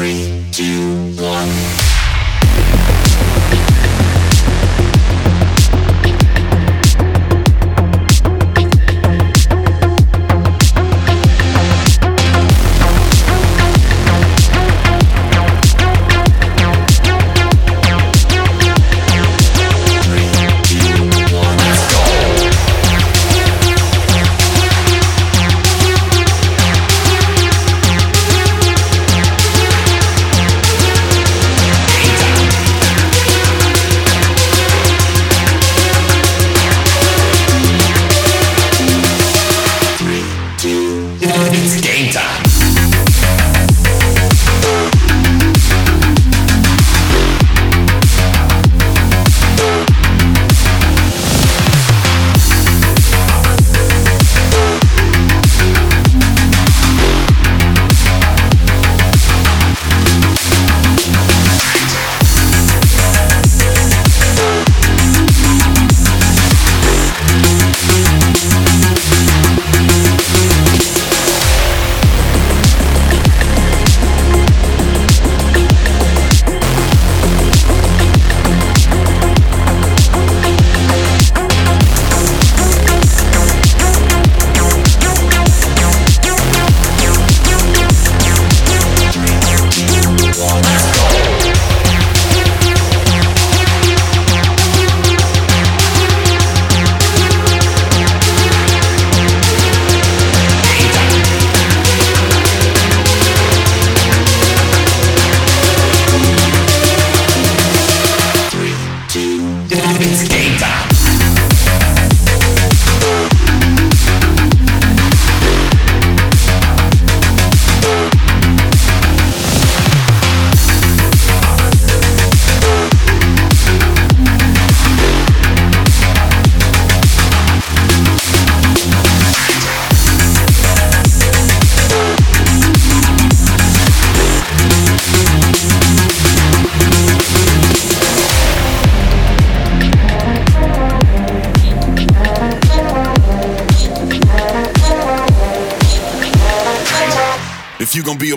Three, two, one.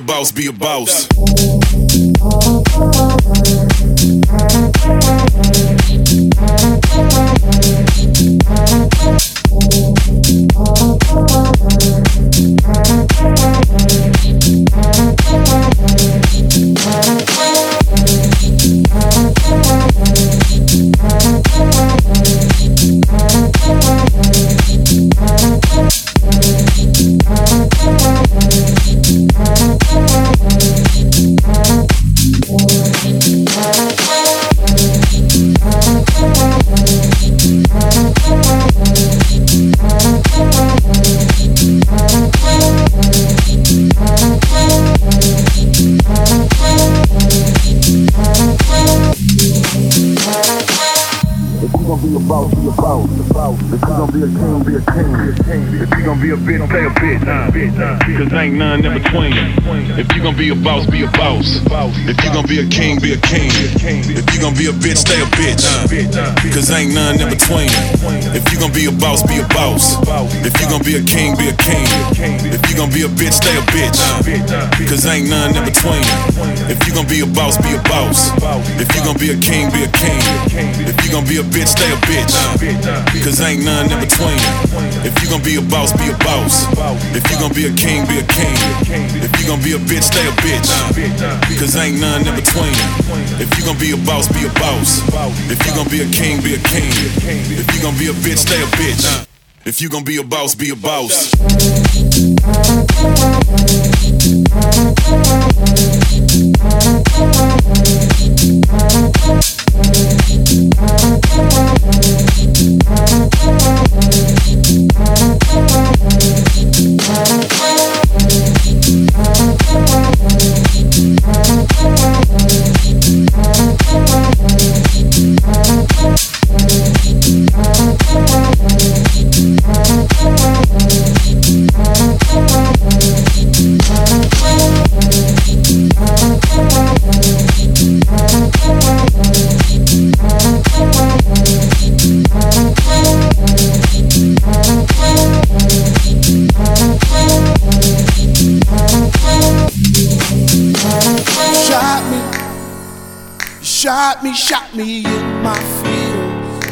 Boss, be a boss. Boss, be a boss. If you gon' be a king, be a king. If you gon' be a bitch, stay a bitch. Cause ain't none in between. If you gon' be a boss, be a boss. If you gon' be a king, be a king. If you gon' be a bitch, stay a bitch. Cause ain't none in between. If you gon' be a boss, be a boss. If you gon' be a king, be a king. If you gon' be a bitch, stay a bitch. Cause ain't none in between. If you gon' be a boss, be a boss. If you gon' be a king, be a king. If you gon' be a bitch, stay a bitch bitch. Cause ain't none in between. If you gon' be a boss, be a boss. If you gon' be a king, be a king. If you gon' be a bitch, stay a bitch. If you gon' be a boss, be a boss. Shot me, shot me in my feels.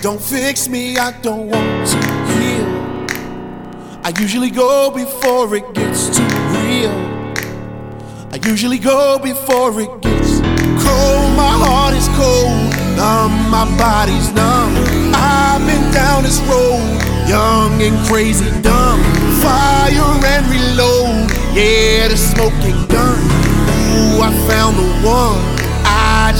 Don't fix me, I don't want to heal. I usually go before it gets too real. I usually go before it gets cold. My heart is cold, numb, my body's numb. I've been down this road, young and crazy, dumb. Fire and reload, yeah, the smoking gun. Ooh, I found the one.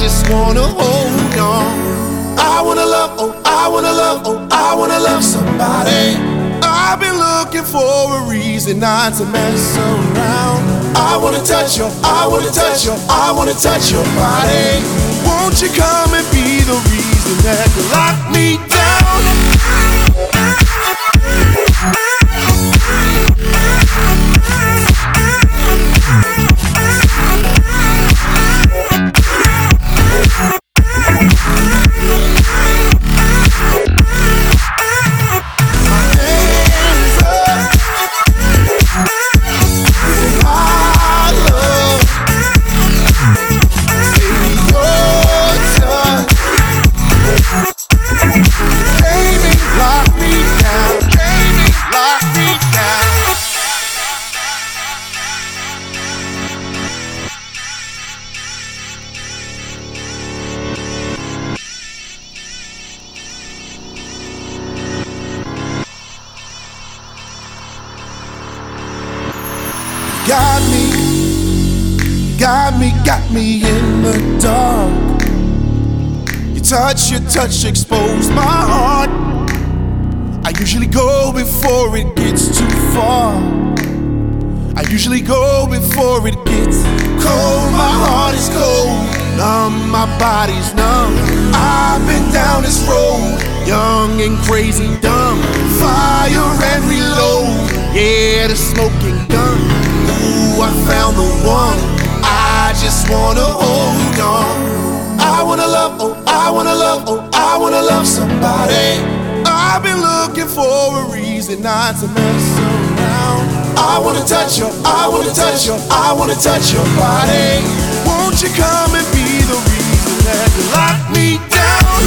I just wanna hold on. I wanna love, oh, I wanna love, oh, I wanna love somebody. I've been looking for a reason not to mess around. I wanna touch your, I wanna touch your, I wanna touch your body. Won't you come and be the reason that you lock me down? Touch, exposed my heart. I usually go before it gets too far. I usually go before it gets cold. My heart is cold, numb, my body's numb. I've been down this road, young and crazy, dumb. Fire and reload, yeah, the smoking gun. Ooh, I found the one I just wanna hold on. I wanna love, oh, I wanna love, oh, I wanna love somebody. I've been looking for a reason not to mess around. I wanna touch you, I wanna touch you, I wanna touch your body. Won't you come and be the reason that you lock me down?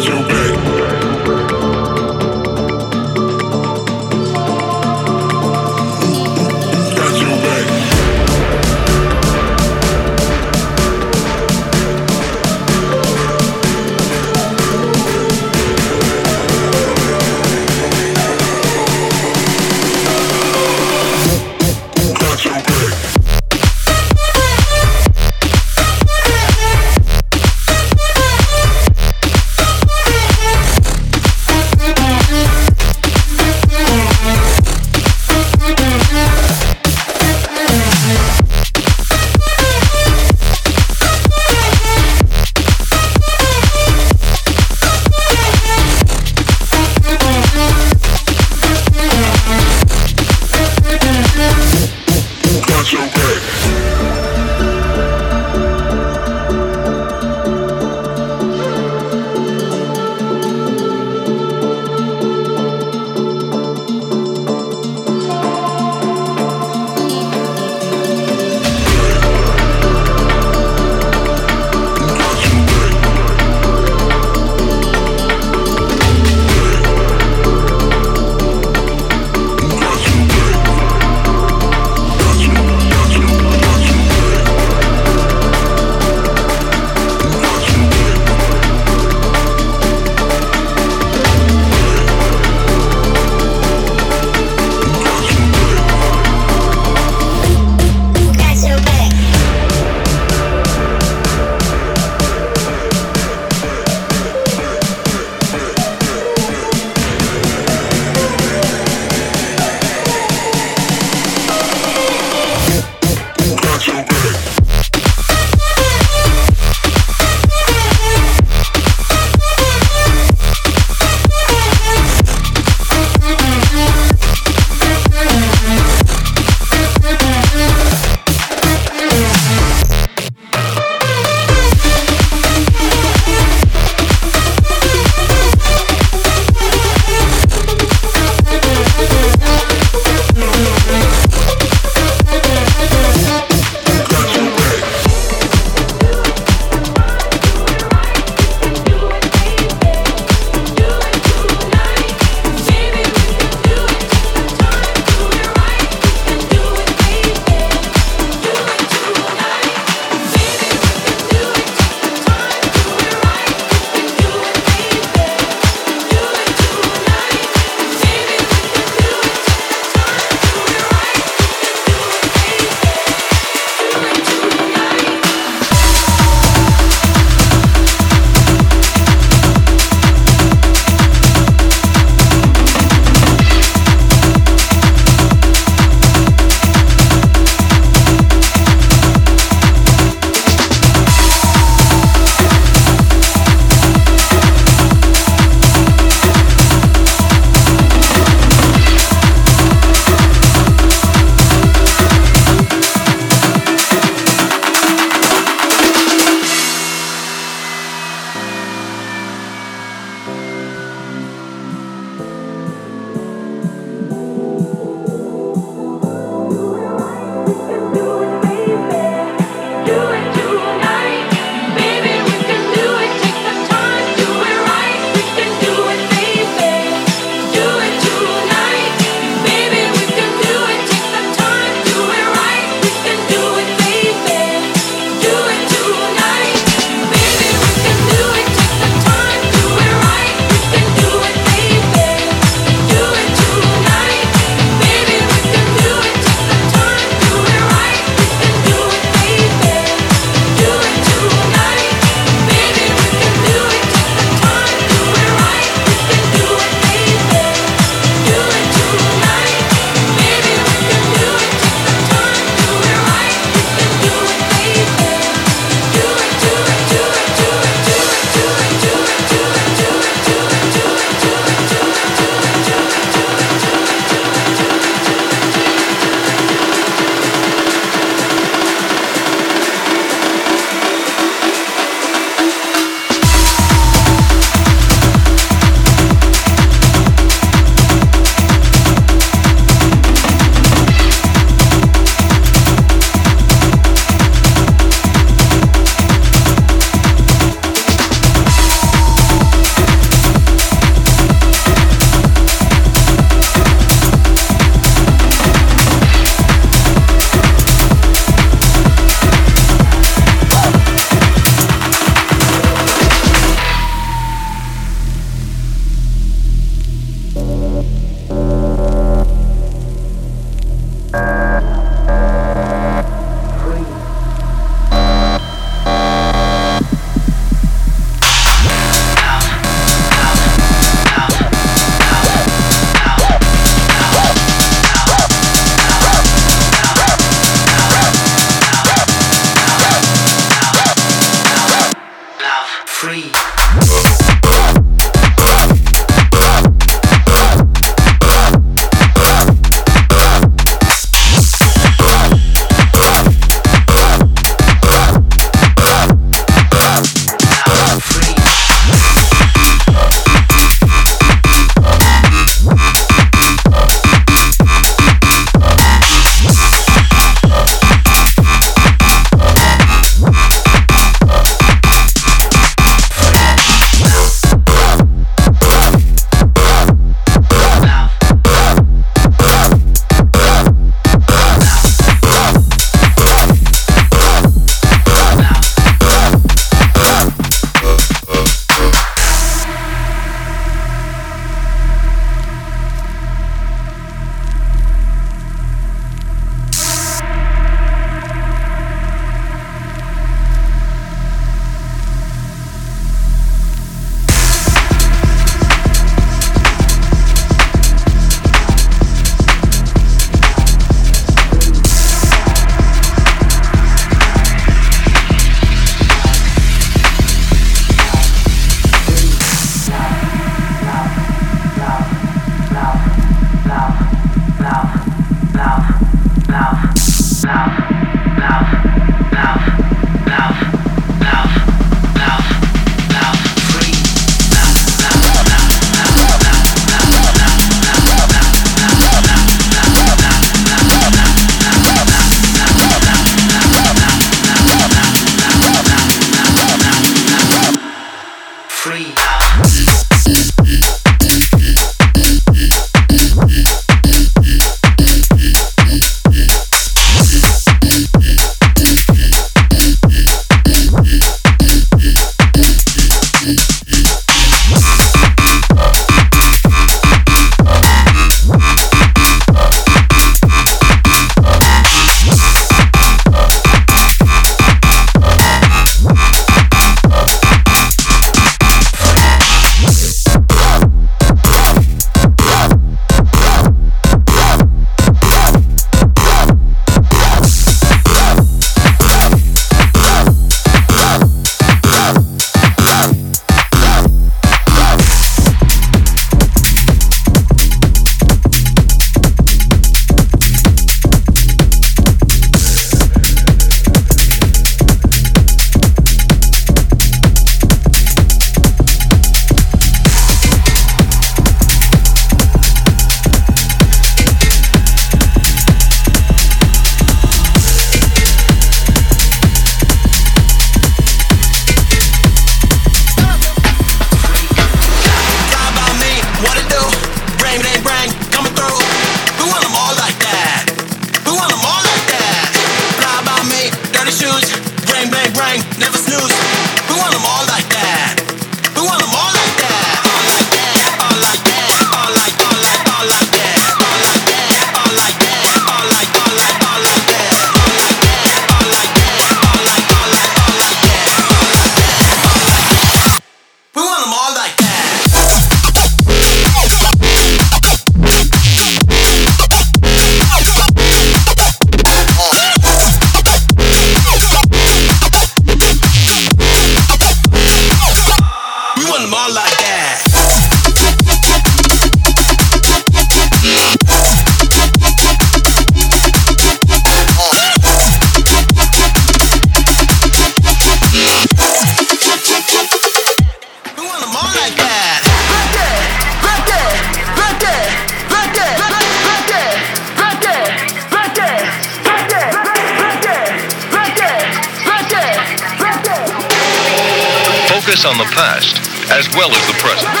as well as the present.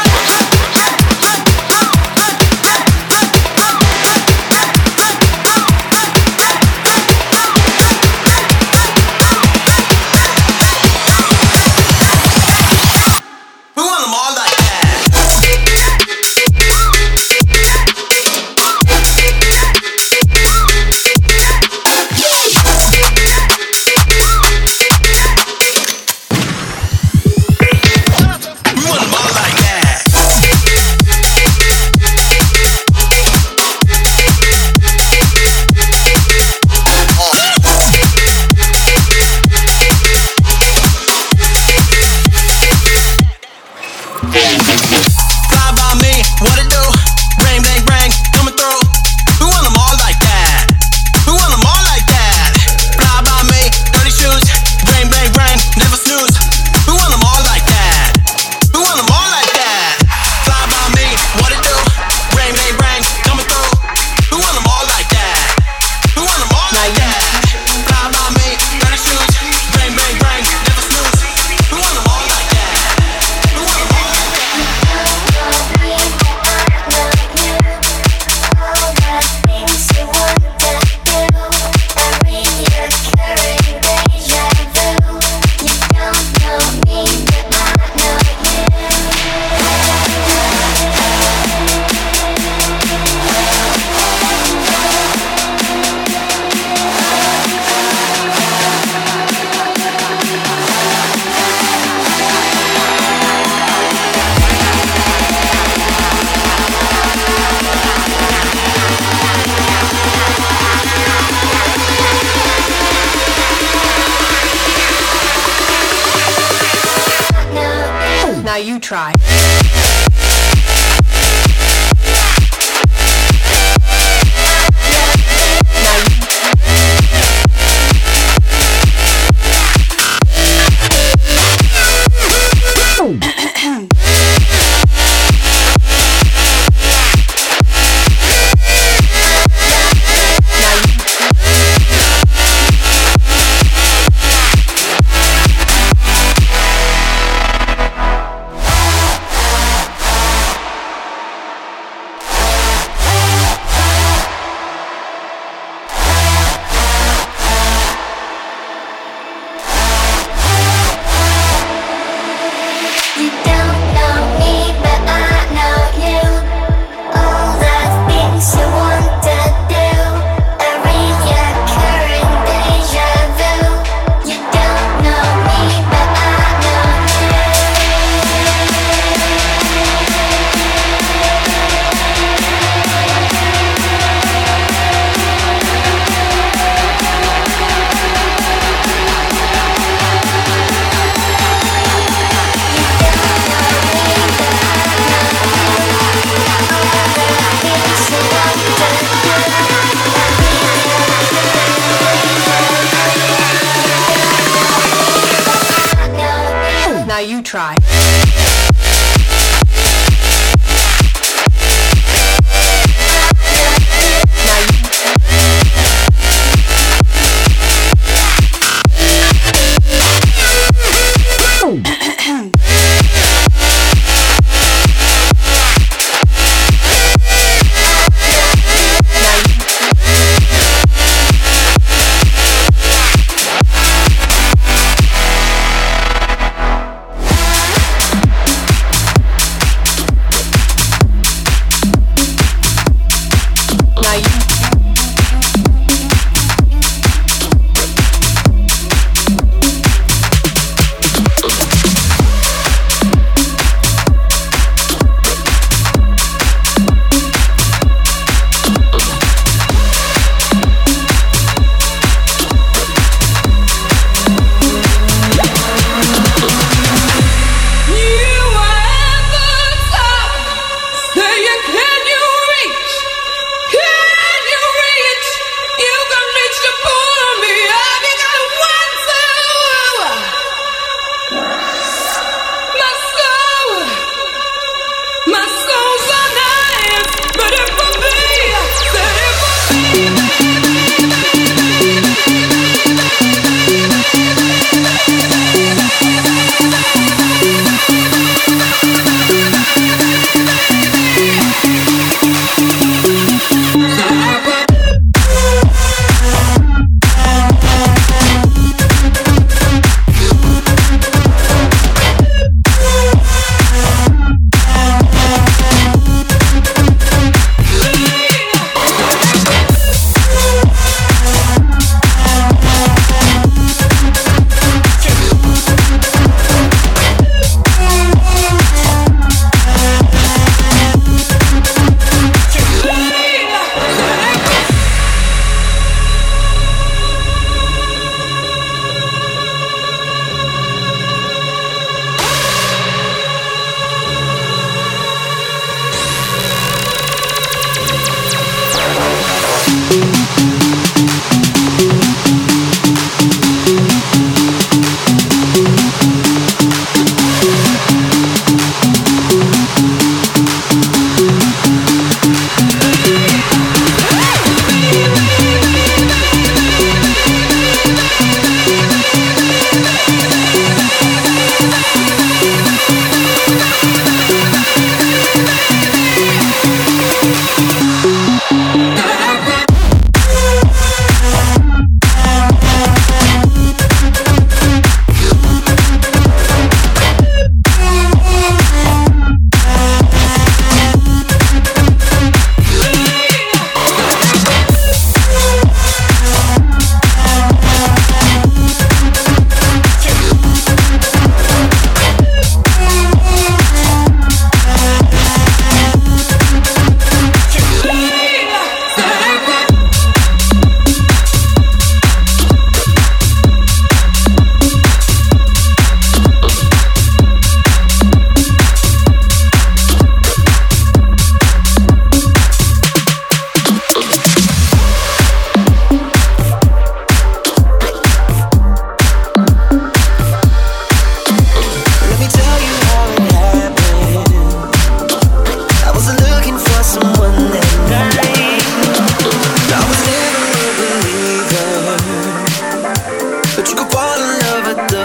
try.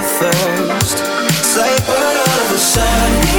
thirst. It's like out of a sun.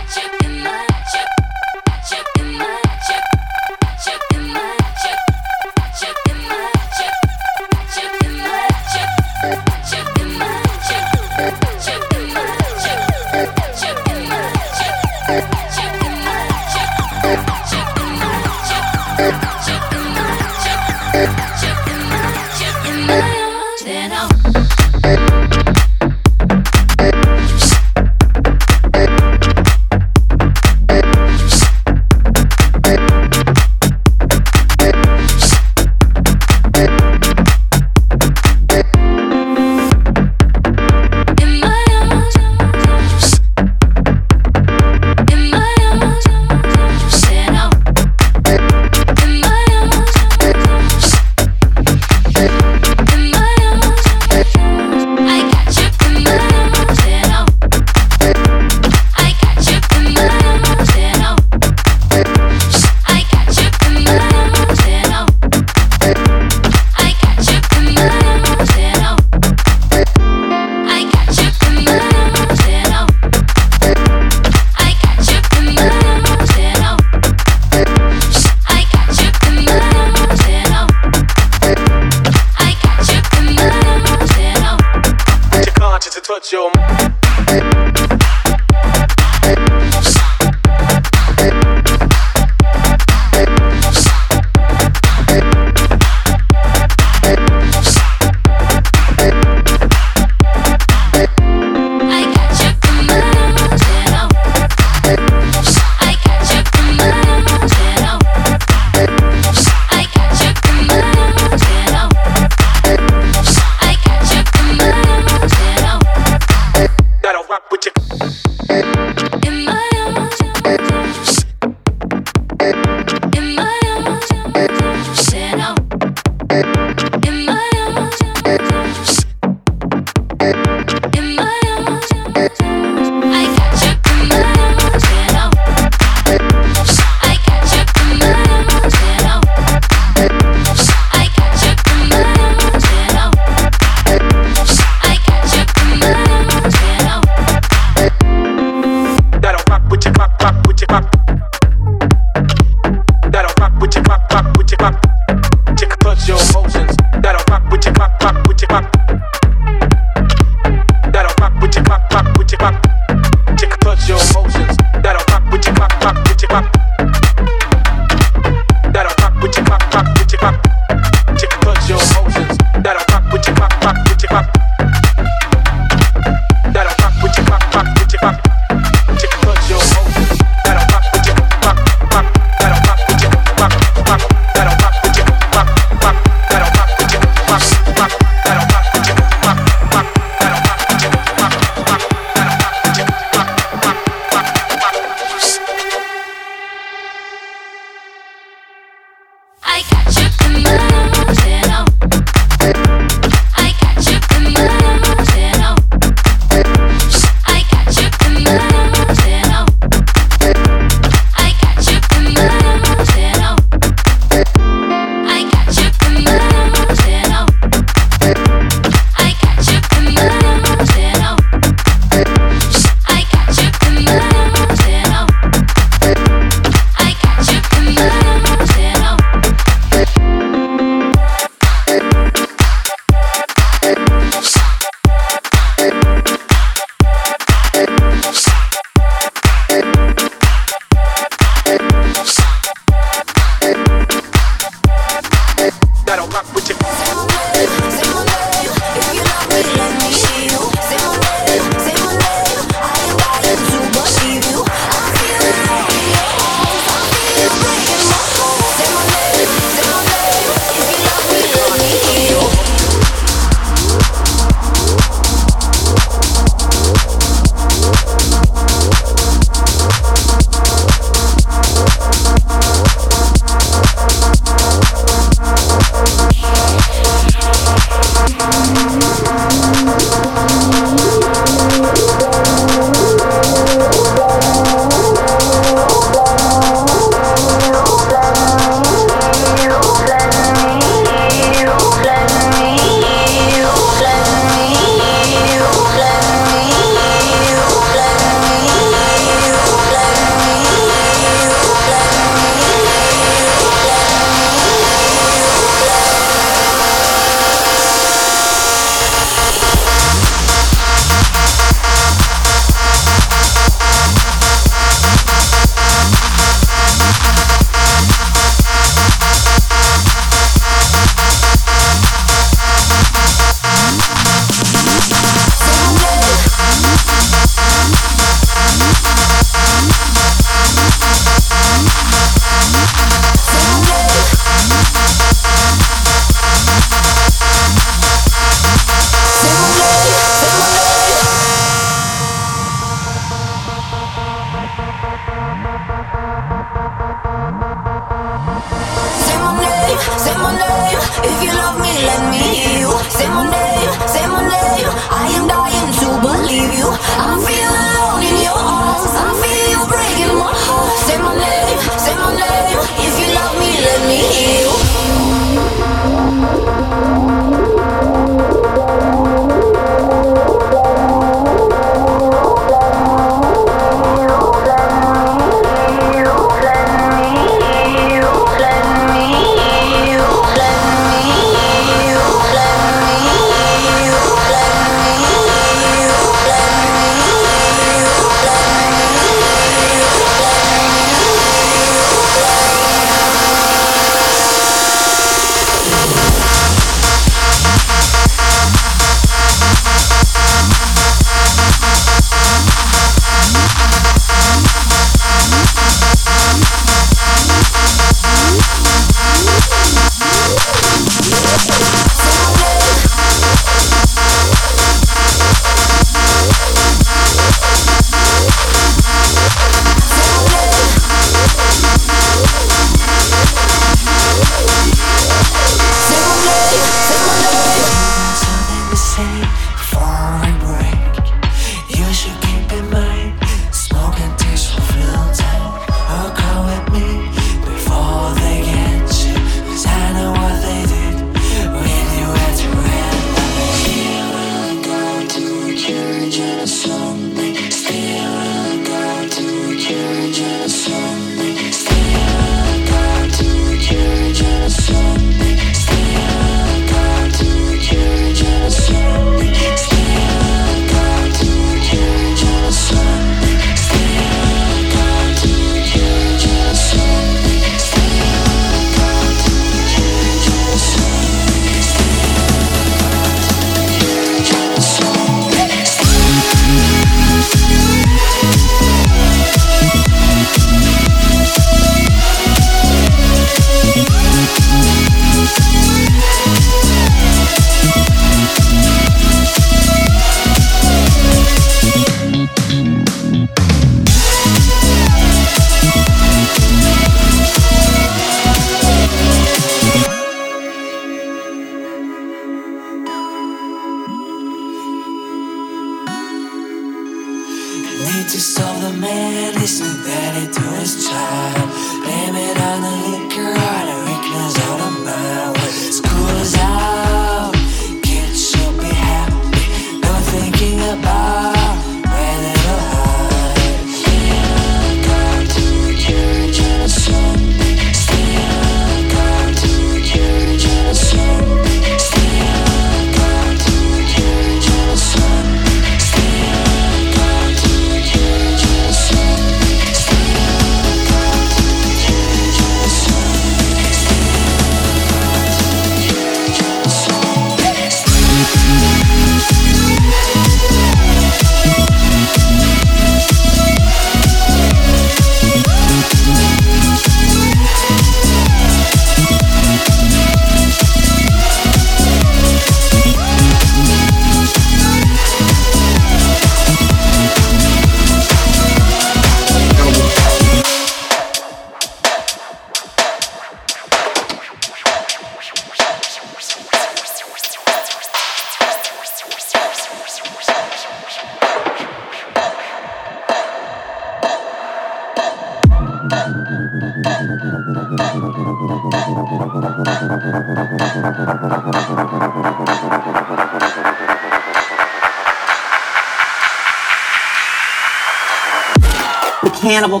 animal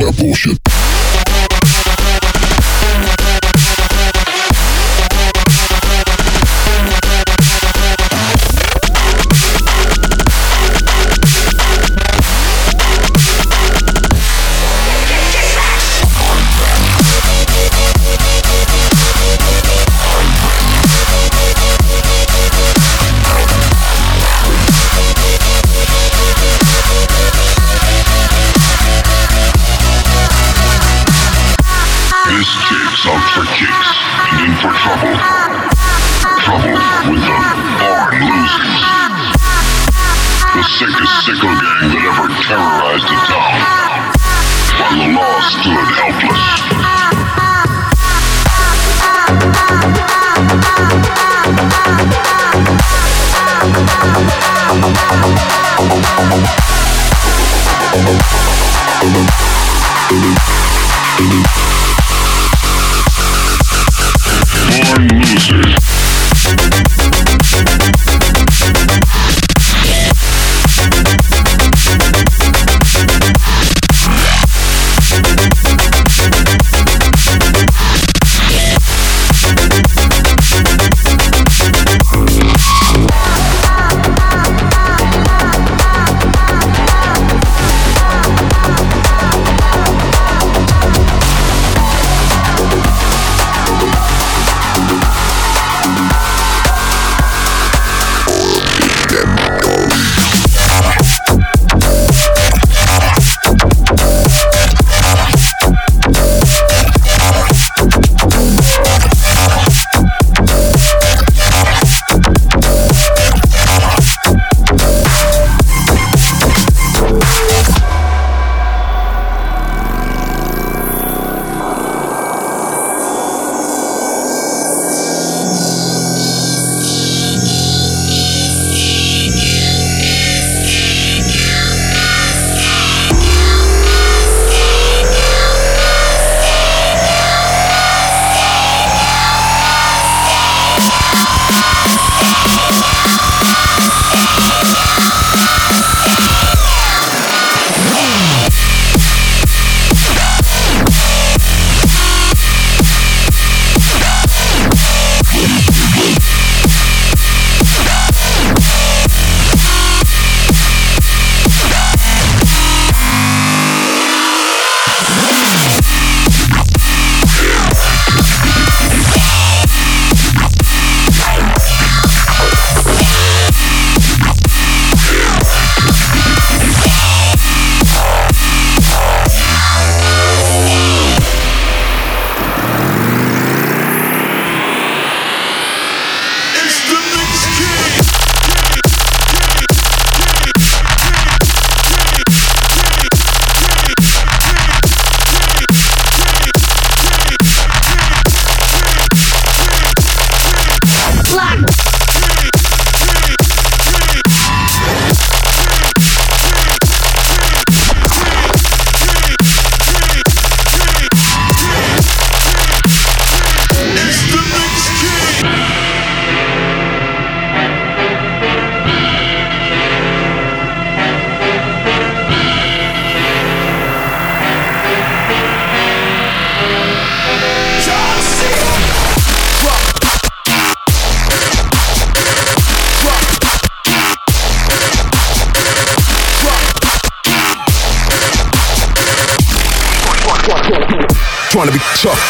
bullshit.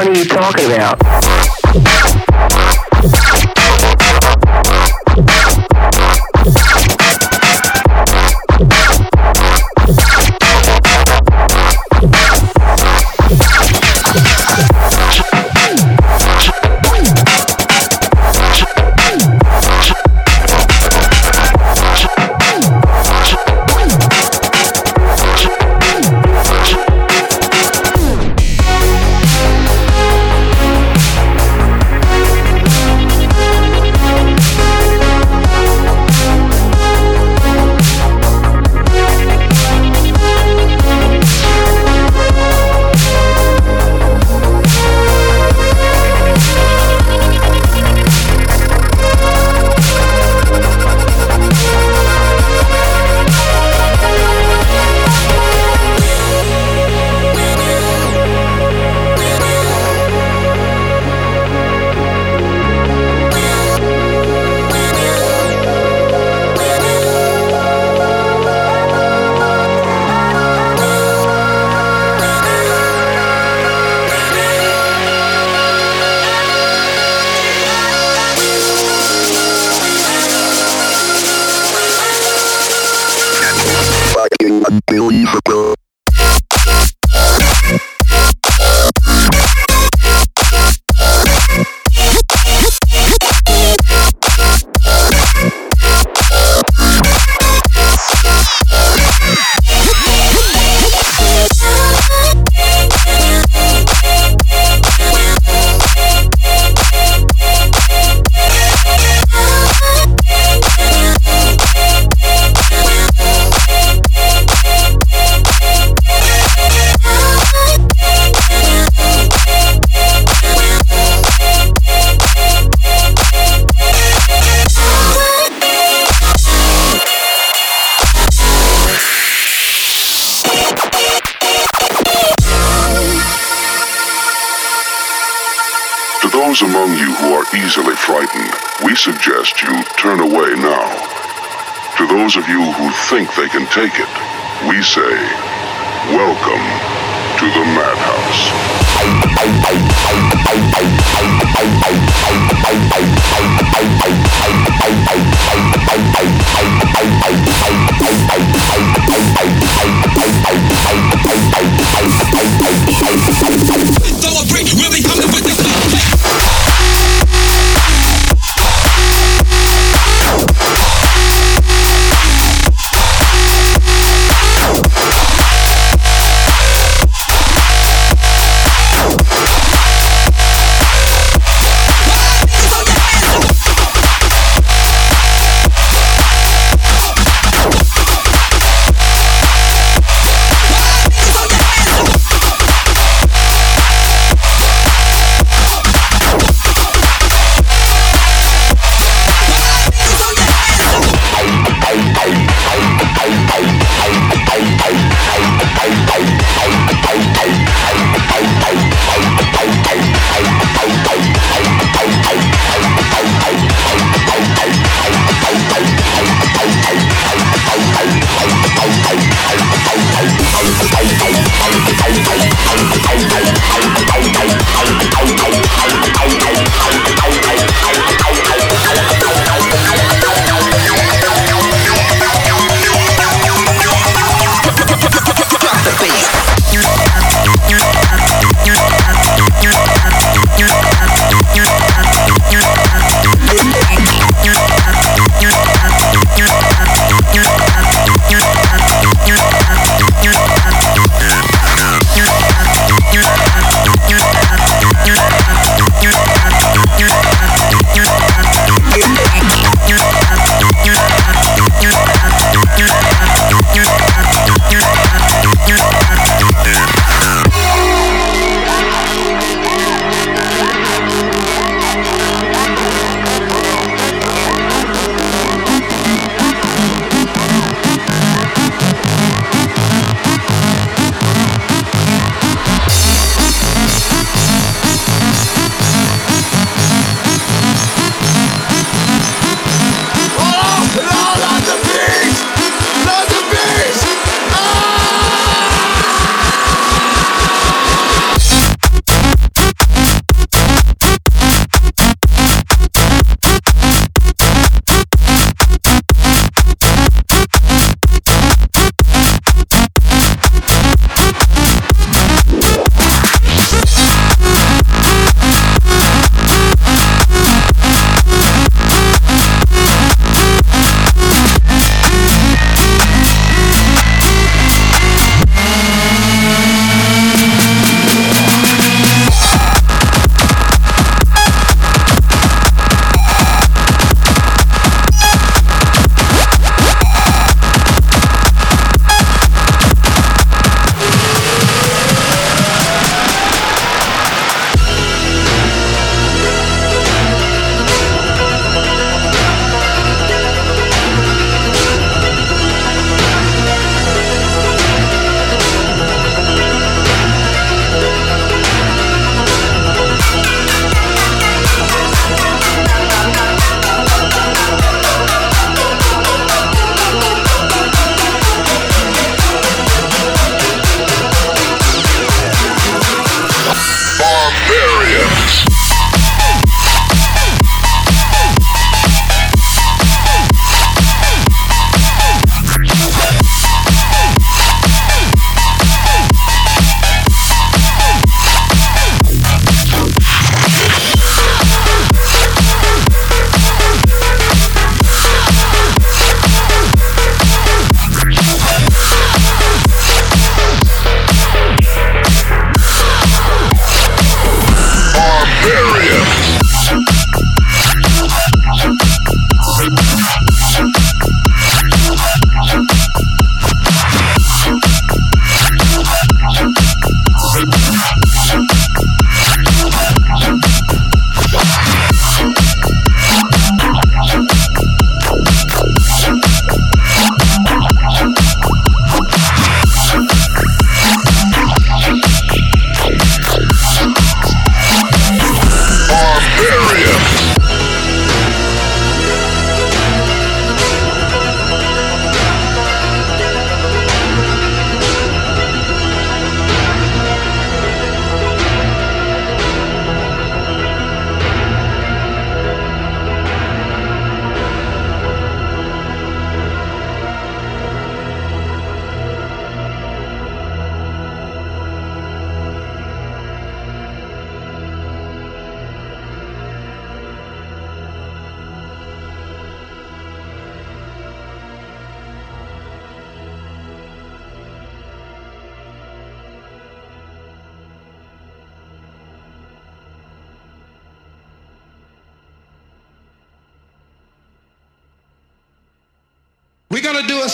What are you talking about? Think